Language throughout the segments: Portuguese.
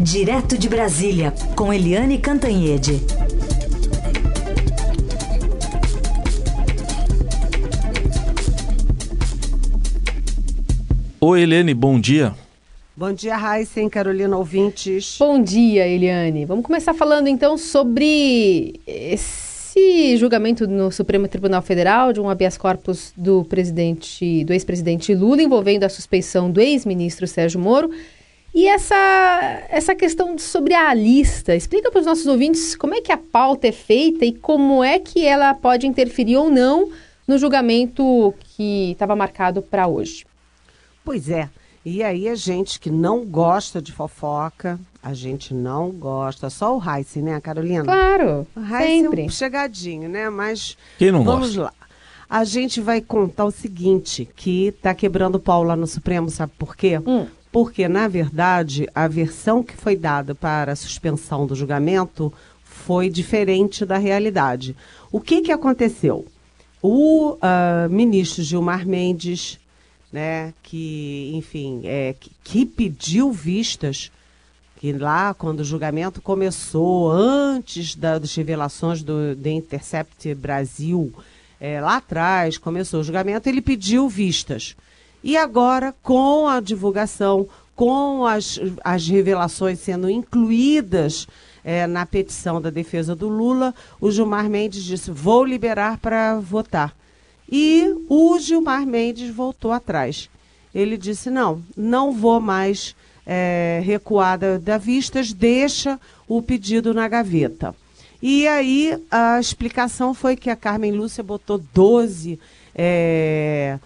Direto de Brasília, com Eliane Cantanhede. Oi, Eliane, bom dia. Bom dia, Raíssa e Carolina ouvintes. Bom dia, Eliane. Vamos começar falando então sobre esse julgamento no Supremo Tribunal Federal de um habeas corpus do presidente, do ex-presidente Lula envolvendo a suspeição do ex-ministro Sérgio Moro. E essa, essa questão sobre a lista, explica para os nossos ouvintes como é que a pauta é feita e como é que ela pode interferir ou não no julgamento que estava marcado para hoje. Pois é. E aí a gente que não gosta de fofoca, a gente não gosta. Só o Heisen, né, Carolina? Claro, o Heisen sempre. é um chegadinho, né? Mas Quem não vamos gosta? lá. A gente vai contar o seguinte, que tá quebrando o pau lá no Supremo, sabe por quê? Hum. Porque, na verdade, a versão que foi dada para a suspensão do julgamento foi diferente da realidade. O que, que aconteceu? O ah, ministro Gilmar Mendes, né, que, enfim, é, que, que pediu vistas, que lá, quando o julgamento começou, antes da- das revelações do Intercept Brasil, é, lá atrás, começou o julgamento, ele pediu vistas. E agora, com a divulgação, com as, as revelações sendo incluídas eh, na petição da defesa do Lula, o Gilmar Mendes disse: vou liberar para votar. E o Gilmar Mendes voltou atrás. Ele disse: não, não vou mais eh, recuar da, da vistas, deixa o pedido na gaveta. E aí a explicação foi que a Carmen Lúcia botou 12 eh,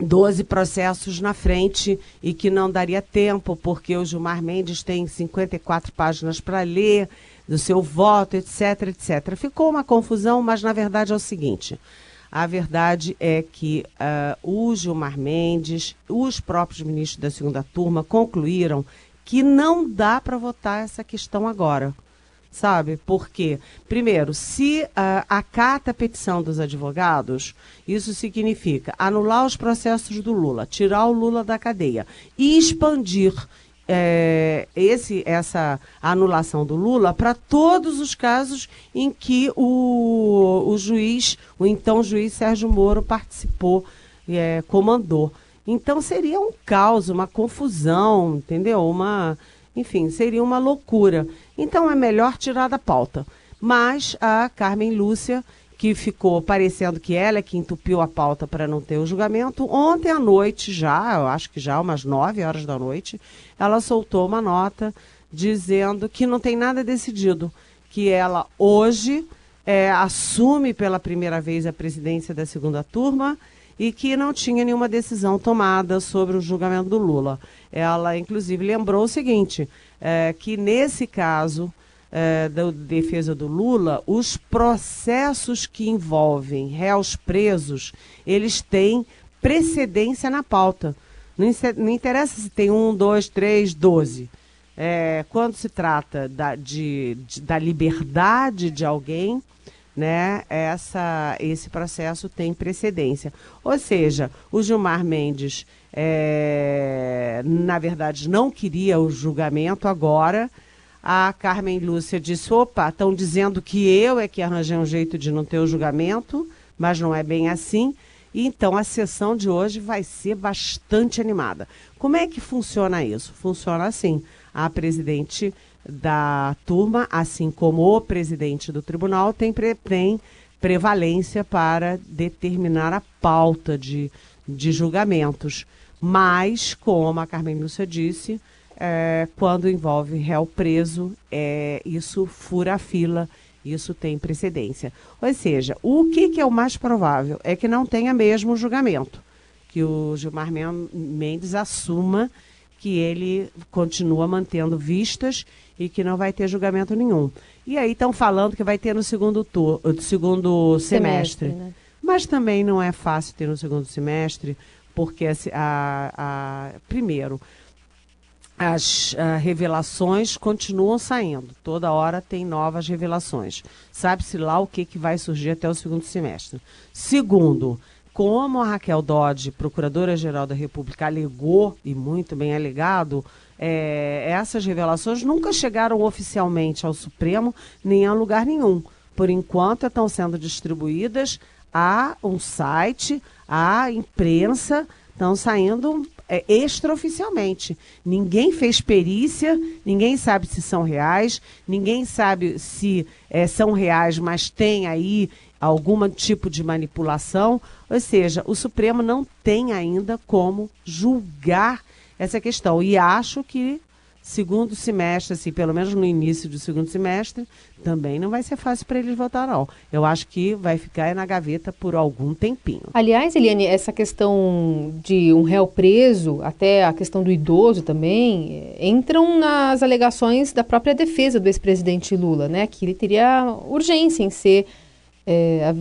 12 processos na frente e que não daria tempo, porque o Gilmar Mendes tem 54 páginas para ler, do seu voto, etc, etc. Ficou uma confusão, mas na verdade é o seguinte: a verdade é que ah, o Gilmar Mendes, os próprios ministros da segunda turma concluíram que não dá para votar essa questão agora sabe? Porque, primeiro, se ah, acata a petição dos advogados, isso significa anular os processos do Lula, tirar o Lula da cadeia e expandir eh, esse, essa anulação do Lula para todos os casos em que o, o juiz, o então juiz Sérgio Moro participou, eh, comandou. Então seria um caos, uma confusão, entendeu? Uma, enfim, seria uma loucura. Então é melhor tirar da pauta. Mas a Carmen Lúcia, que ficou parecendo que ela é que entupiu a pauta para não ter o julgamento, ontem à noite já, eu acho que já umas 9 horas da noite, ela soltou uma nota dizendo que não tem nada decidido, que ela hoje eh, assume pela primeira vez a presidência da segunda turma e que não tinha nenhuma decisão tomada sobre o julgamento do Lula. Ela, inclusive, lembrou o seguinte: eh, que nesse caso eh, da defesa do Lula, os processos que envolvem réus presos, eles têm precedência na pauta. Não interessa se tem um, dois, três, doze. É, quando se trata da, de, de- da liberdade de alguém, né, essa, esse processo tem precedência. Ou seja, o Gilmar Mendes, é, na verdade, não queria o julgamento agora. A Carmen Lúcia disse: opa, estão dizendo que eu é que arranjei um jeito de não ter o julgamento, mas não é bem assim. Então, a sessão de hoje vai ser bastante animada. Como é que funciona isso? Funciona assim: a presidente da turma, assim como o presidente do tribunal, tem, pre- tem prevalência para determinar a pauta de, de julgamentos. Mas, como a Carmen Lúcia disse, é, quando envolve réu preso, é, isso fura a fila, isso tem precedência. Ou seja, o que, que é o mais provável? É que não tenha mesmo julgamento, que o Gilmar Men- Mendes assuma que ele continua mantendo vistas e que não vai ter julgamento nenhum. E aí estão falando que vai ter no segundo, tur segundo semestre. né? Mas também não é fácil ter no segundo semestre, porque a, a- primeiro, as ah, revelações continuam saindo. Toda hora tem novas revelações. Sabe-se lá o que, que vai surgir até o segundo semestre. Segundo, como a Raquel Dodge, Procuradora-Geral da República, alegou, e muito bem alegado, é, essas revelações nunca chegaram oficialmente ao Supremo, nem a lugar nenhum. Por enquanto, estão sendo distribuídas a um site, a imprensa, estão saindo é, extraoficialmente. Ninguém fez perícia, ninguém sabe se são reais, ninguém sabe se é, são reais, mas tem aí algum tipo de manipulação. Ou seja, o Supremo não tem ainda como julgar essa questão. E acho que segundo semestre, assim, pelo menos no início do segundo semestre, também não vai ser fácil para eles votar, não. Eu acho que vai ficar na gaveta por algum tempinho. Aliás, Eliane, essa questão de um réu preso, até a questão do idoso também, entram nas alegações da própria defesa do ex-presidente Lula, né? Que ele teria urgência em ser é,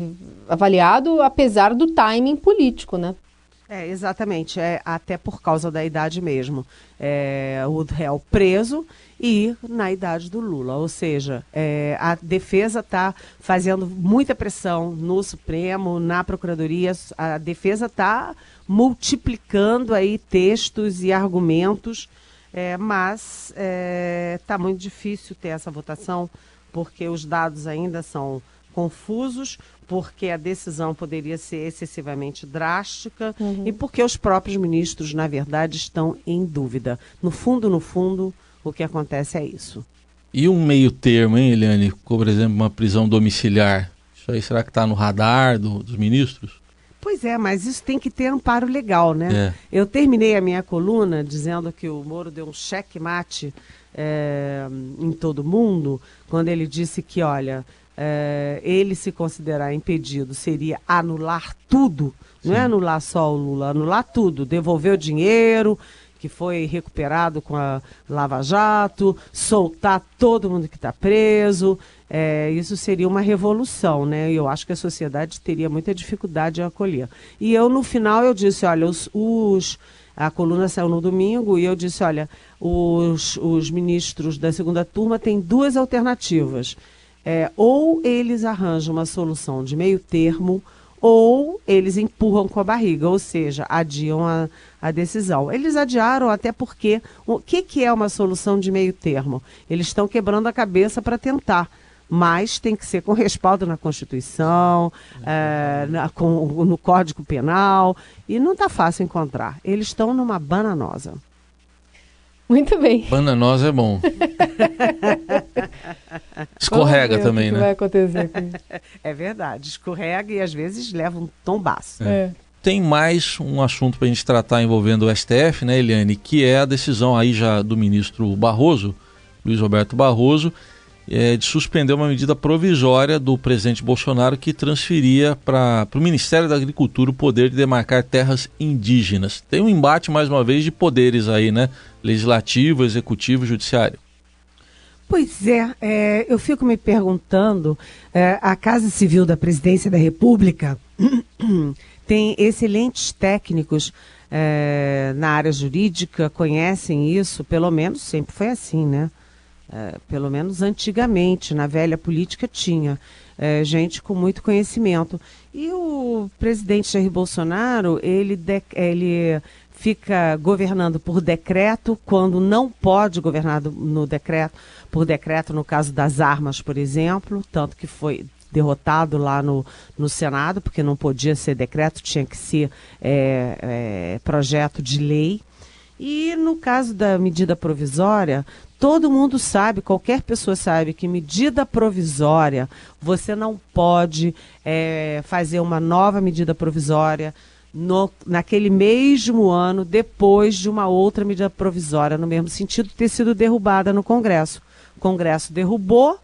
avaliado, apesar do timing político, né? É, exatamente. É, até por causa da idade mesmo. É, o réu preso e na idade do Lula. Ou seja, é, a defesa está fazendo muita pressão no Supremo, na Procuradoria. A defesa está multiplicando aí textos e argumentos, é, mas está é, muito difícil ter essa votação porque os dados ainda são confusos, porque a decisão poderia ser excessivamente drástica uhum. e porque os próprios ministros, na verdade, estão em dúvida. No fundo, no fundo, o que acontece é isso. E um meio termo, hein, Eliane? Como, por exemplo, uma prisão domiciliar. Isso aí será que está no radar do, dos ministros? Pois é, mas isso tem que ter amparo legal, né? É. Eu terminei a minha coluna dizendo que o Moro deu um cheque-mate é, em todo mundo, quando ele disse que, olha, é, ele se considerar impedido seria anular tudo, Sim. não é anular só o Lula, anular tudo, devolver o dinheiro que foi recuperado com a Lava Jato, soltar todo mundo que está preso. É, isso seria uma revolução, né? Eu acho que a sociedade teria muita dificuldade de acolher. E eu, no final, eu disse, olha, os, os a coluna saiu no domingo e eu disse, olha, os, os ministros da segunda turma têm duas alternativas é, ou eles arranjam uma solução de meio termo, ou eles empurram com a barriga, ou seja, adiam a, a decisão. Eles adiaram até porque o que, que é uma solução de meio termo? Eles estão quebrando a cabeça para tentar mas tem que ser com respaldo na Constituição, é, na, com, no Código Penal, e não está fácil encontrar. Eles estão numa bananosa. Muito bem. Bananosa é bom. Escorrega também, né? vai acontecer com isso. É verdade, escorrega e às vezes leva um tombaço. É. é. Tem mais um assunto para a gente tratar envolvendo o STF, né, Eliane? Que é a decisão aí já do ministro Barroso, Luiz Roberto Barroso, é, de suspender uma medida provisória do presidente Bolsonaro que transferia para o Ministério da Agricultura o poder de demarcar terras indígenas. Tem um embate, mais uma vez, de poderes aí, né? Legislativo, executivo judiciário. Pois é, é, eu fico me perguntando, é, a Casa Civil da Presidência da República tem excelentes técnicos é, na área jurídica, conhecem isso, pelo menos sempre foi assim, né? É, pelo menos antigamente, na velha política tinha é, gente com muito conhecimento. E o presidente Jair Bolsonaro, ele, ele fica governando por decreto quando não pode governar no decreto, por decreto no caso das armas, por exemplo, tanto que foi derrotado lá no, no Senado, porque não podia ser decreto, tinha que ser é, é, projeto de lei. E no caso da medida provisória, todo mundo sabe, qualquer pessoa sabe que medida provisória, você não pode é, fazer uma nova medida provisória no, naquele mesmo ano, depois de uma outra medida provisória, no mesmo sentido, ter sido derrubada no Congresso. O Congresso derrubou,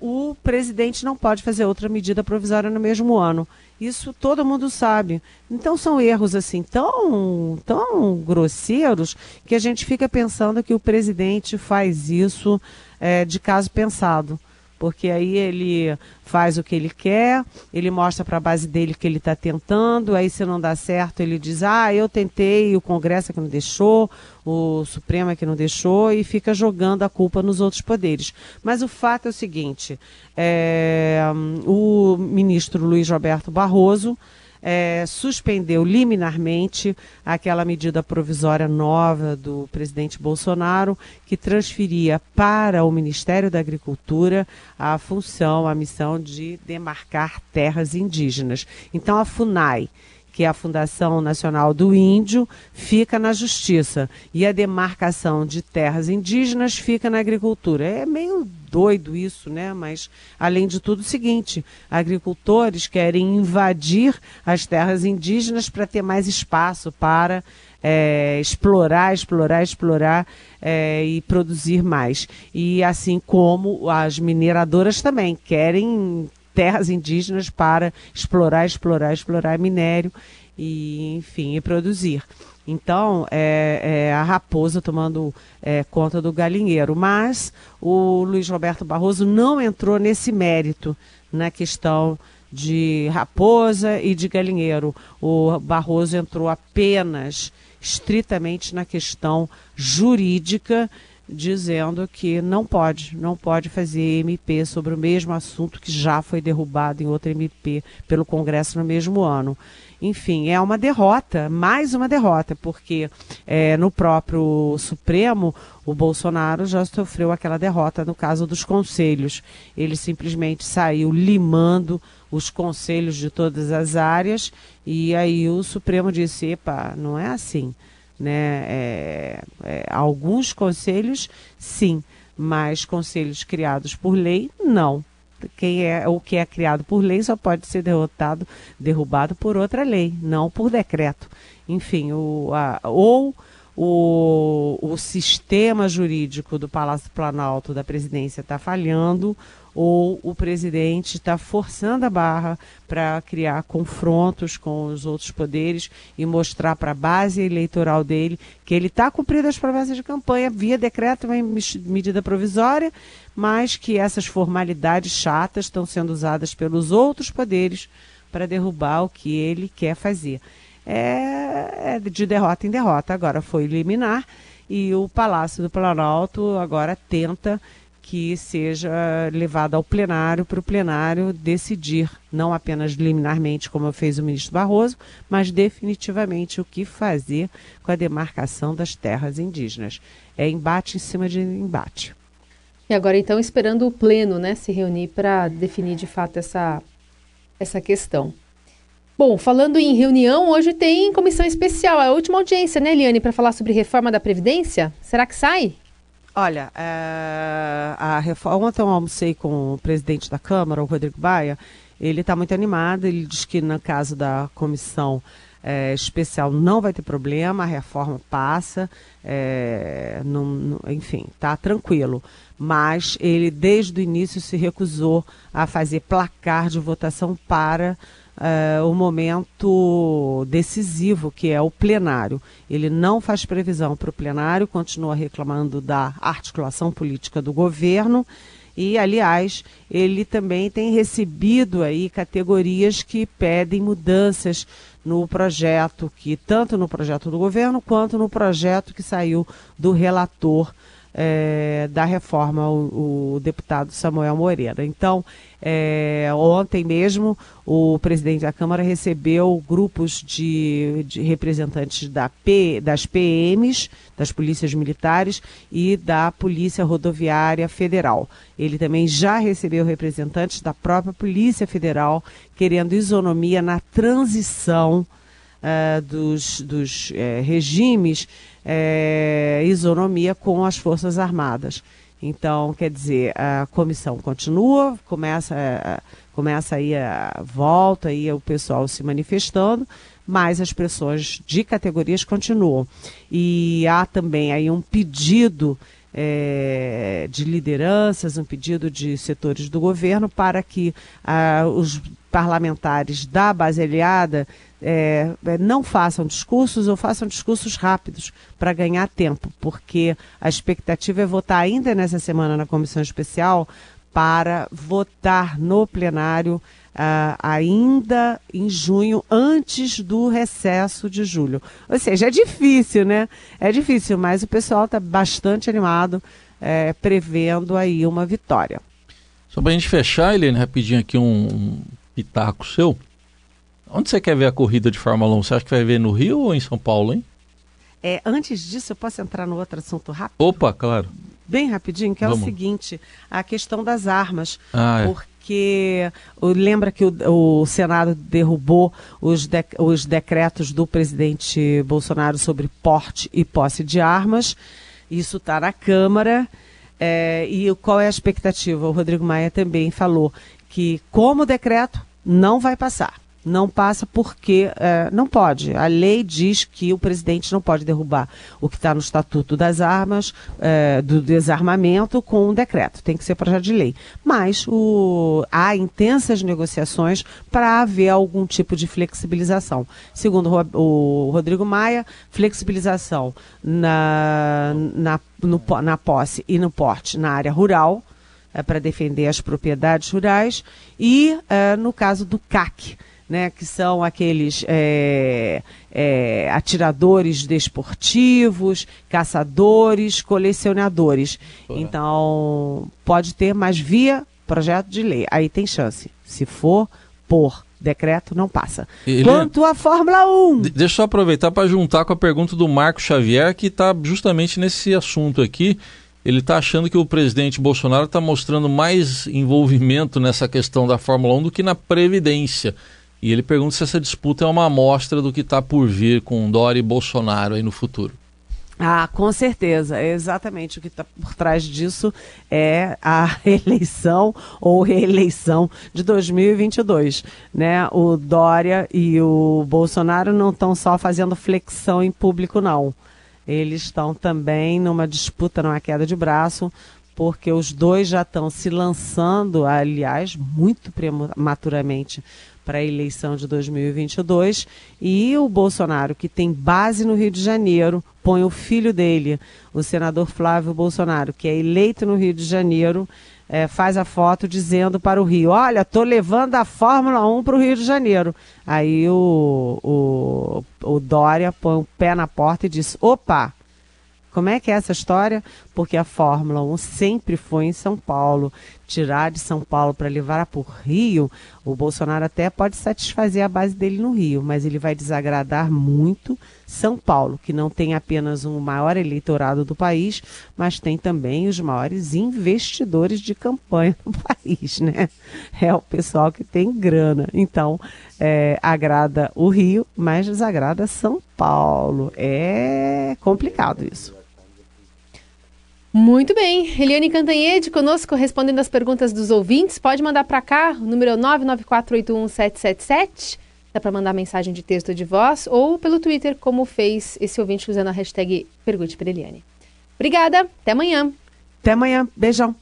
o presidente não pode fazer outra medida provisória no mesmo ano. Isso todo mundo sabe. Então são erros assim tão, tão grosseiros que a gente fica pensando que o presidente faz isso é, de caso pensado porque aí ele faz o que ele quer, ele mostra para a base dele que ele está tentando, aí se não dá certo ele diz, ah, eu tentei, o Congresso é que não deixou, o Supremo é que não deixou, e fica jogando a culpa nos outros poderes. Mas o fato é o seguinte, é, o ministro Luiz Roberto Barroso é, suspendeu liminarmente aquela medida provisória nova do presidente Bolsonaro, que transferia para o Ministério da Agricultura a função, a missão de demarcar terras indígenas. Então, a FUNAI que é a Fundação Nacional do Índio, fica na Justiça. E a demarcação de terras indígenas fica na agricultura. É meio doido isso, né? Mas, além de tudo, o seguinte: agricultores querem invadir as terras indígenas para ter mais espaço para é, explorar, explorar, explorar é, e produzir mais. E assim como as mineradoras também querem terras indígenas para explorar, explorar, explorar minério e, enfim, e produzir. Então, é, é a raposa tomando é, conta do galinheiro. Mas o Luiz Roberto Barroso não entrou nesse mérito na questão de raposa e de galinheiro. O Barroso entrou apenas estritamente na questão jurídica dizendo que não pode, não pode fazer MP sobre o mesmo assunto que já foi derrubado em outra MP pelo Congresso no mesmo ano. Enfim, é uma derrota, mais uma derrota, porque é, no próprio Supremo o Bolsonaro já sofreu aquela derrota no caso dos conselhos. Ele simplesmente saiu limando os conselhos de todas as áreas e aí o Supremo disse: epa, não é assim. Né? É, é, alguns conselhos, sim, mas conselhos criados por lei, não. Quem é o que é criado por lei só pode ser derrotado, derrubado por outra lei, não por decreto. Enfim, o, a, ou o, o sistema jurídico do Palácio Planalto da presidência está falhando, ou o presidente está forçando a barra para criar confrontos com os outros poderes e mostrar para a base eleitoral dele que ele está cumprindo as promessas de campanha via decreto, uma medida provisória, mas que essas formalidades chatas estão sendo usadas pelos outros poderes para derrubar o que ele quer fazer. É, é de derrota em derrota. Agora foi liminar e o Palácio do Planalto agora tenta que seja levado ao plenário para o plenário decidir, não apenas liminarmente, como fez o ministro Barroso, mas definitivamente o que fazer com a demarcação das terras indígenas. É embate em cima de embate. E agora, então, esperando o pleno né, se reunir para definir de fato essa, essa questão. Bom, falando em reunião, hoje tem comissão especial, é a última audiência, né, Eliane, para falar sobre reforma da Previdência? Será que sai? Olha, é, a reforma. Ontem eu almocei com o presidente da Câmara, o Rodrigo Baia. Ele está muito animado. Ele diz que, no caso da comissão é, especial, não vai ter problema, a reforma passa. É, não, não, enfim, está tranquilo. Mas ele, desde o início, se recusou a fazer placar de votação para uh, o momento decisivo, que é o plenário. Ele não faz previsão para o plenário, continua reclamando da articulação política do governo. E, aliás, ele também tem recebido aí categorias que pedem mudanças no projeto, que tanto no projeto do governo quanto no projeto que saiu do relator é, da reforma, o, o, deputado Samuel Moreira. Então, é, ontem mesmo, o presidente da Câmara recebeu grupos de, de representantes da P, das PMs, das polícias militares e da Polícia Rodoviária Federal. Ele também já recebeu representantes da própria Polícia Federal querendo isonomia na transição uh, dos, dos uh, regimes é, isonomia com as Forças Armadas. Então, quer dizer, a comissão continua, começa, é, começa aí a volta aí o pessoal se manifestando, mas as pressões de categorias continuam. E há também aí um pedido é, de lideranças, um pedido de setores do governo para que ah, os parlamentares da base aliada é, é, não façam discursos ou façam discursos rápidos para ganhar tempo, porque a expectativa é votar ainda nessa semana na comissão especial para votar no plenário uh, ainda em junho, antes do recesso de julho. Ou seja, é difícil, né? É difícil, mas o pessoal está bastante animado, é, prevendo aí uma vitória. Só para a gente fechar, Helene, rapidinho aqui um, um pitaco seu. Onde você quer ver a corrida de Fórmula 1? Você acha que vai ver no Rio ou em São Paulo, hein? É, antes disso, eu posso entrar no outro assunto rápido? Opa, claro. Bem rapidinho, que é Vamos. o seguinte, a questão das armas. Ah, é. Porque o- lembra que o, o Senado derrubou os, dec- os decretos do presidente Bolsonaro sobre porte e posse de armas. Isso está na Câmara. É, e qual é a expectativa? O Rodrigo Maia também falou que, como decreto, não vai passar. Não passa porque é, não pode. A lei diz que o presidente não pode derrubar o que está no Estatuto das Armas, é, do desarmamento, com um decreto. Tem que ser projeto de lei. Mas o- há intensas negociações para haver algum tipo de flexibilização. Segundo o Ro- o Rodrigo Maia, flexibilização na, na, no na posse e no porte na área rural é, para defender as propriedades rurais e é, no caso do CAC, né, que são aqueles é, é, atiradores desportivos, caçadores, colecionadores. Então pode ter, mas via projeto de lei. Aí tem chance. Se for por decreto, não passa. Ele- Quanto à Fórmula 1. De- Deixa eu aproveitar para juntar com a pergunta do Marco Xavier, que está justamente nesse assunto aqui. Ele está achando que o presidente Bolsonaro está mostrando mais envolvimento nessa questão da Fórmula 1 do que na Previdência. E ele pergunta se essa disputa é uma amostra do que está por vir com Dória e Bolsonaro aí no futuro. Ah, com certeza. É exatamente o que está por trás disso é a eleição ou reeleição de 2022. Né? O Dória e o Bolsonaro não estão só fazendo flexão em público, não. Eles estão também numa disputa, numa queda de braço, porque os dois já estão se lançando, aliás, muito prematuramente para a eleição de 2022 e o Bolsonaro, que tem base no Rio de Janeiro, põe o filho dele, o senador Flávio Bolsonaro, que é eleito no Rio de Janeiro, eh, faz a foto dizendo para o Rio: Olha, tô levando a Fórmula 1 para o Rio de Janeiro. Aí o, o, o Dória põe o pé na porta e diz: Opa! Como é que é essa história? Porque a Fórmula 1 sempre foi em São Paulo. Tirar de São Paulo para levar para o Rio, o Bolsonaro até pode satisfazer a base dele no Rio, mas ele vai desagradar muito São Paulo, que não tem apenas um maior eleitorado do país, mas tem também os maiores investidores de campanha do país, né? É o pessoal que tem grana. Então, é, agrada o Rio, mas desagrada São Paulo. É complicado isso. Muito bem. Eliane Cantanhede conosco, respondendo as perguntas dos ouvintes. Pode mandar para cá, o número é 994811777. Dá para mandar mensagem de texto de voz, ou pelo Twitter, como fez esse ouvinte usando a hashtag Pergunte para Eliane. Obrigada, até amanhã. Até amanhã. Beijão.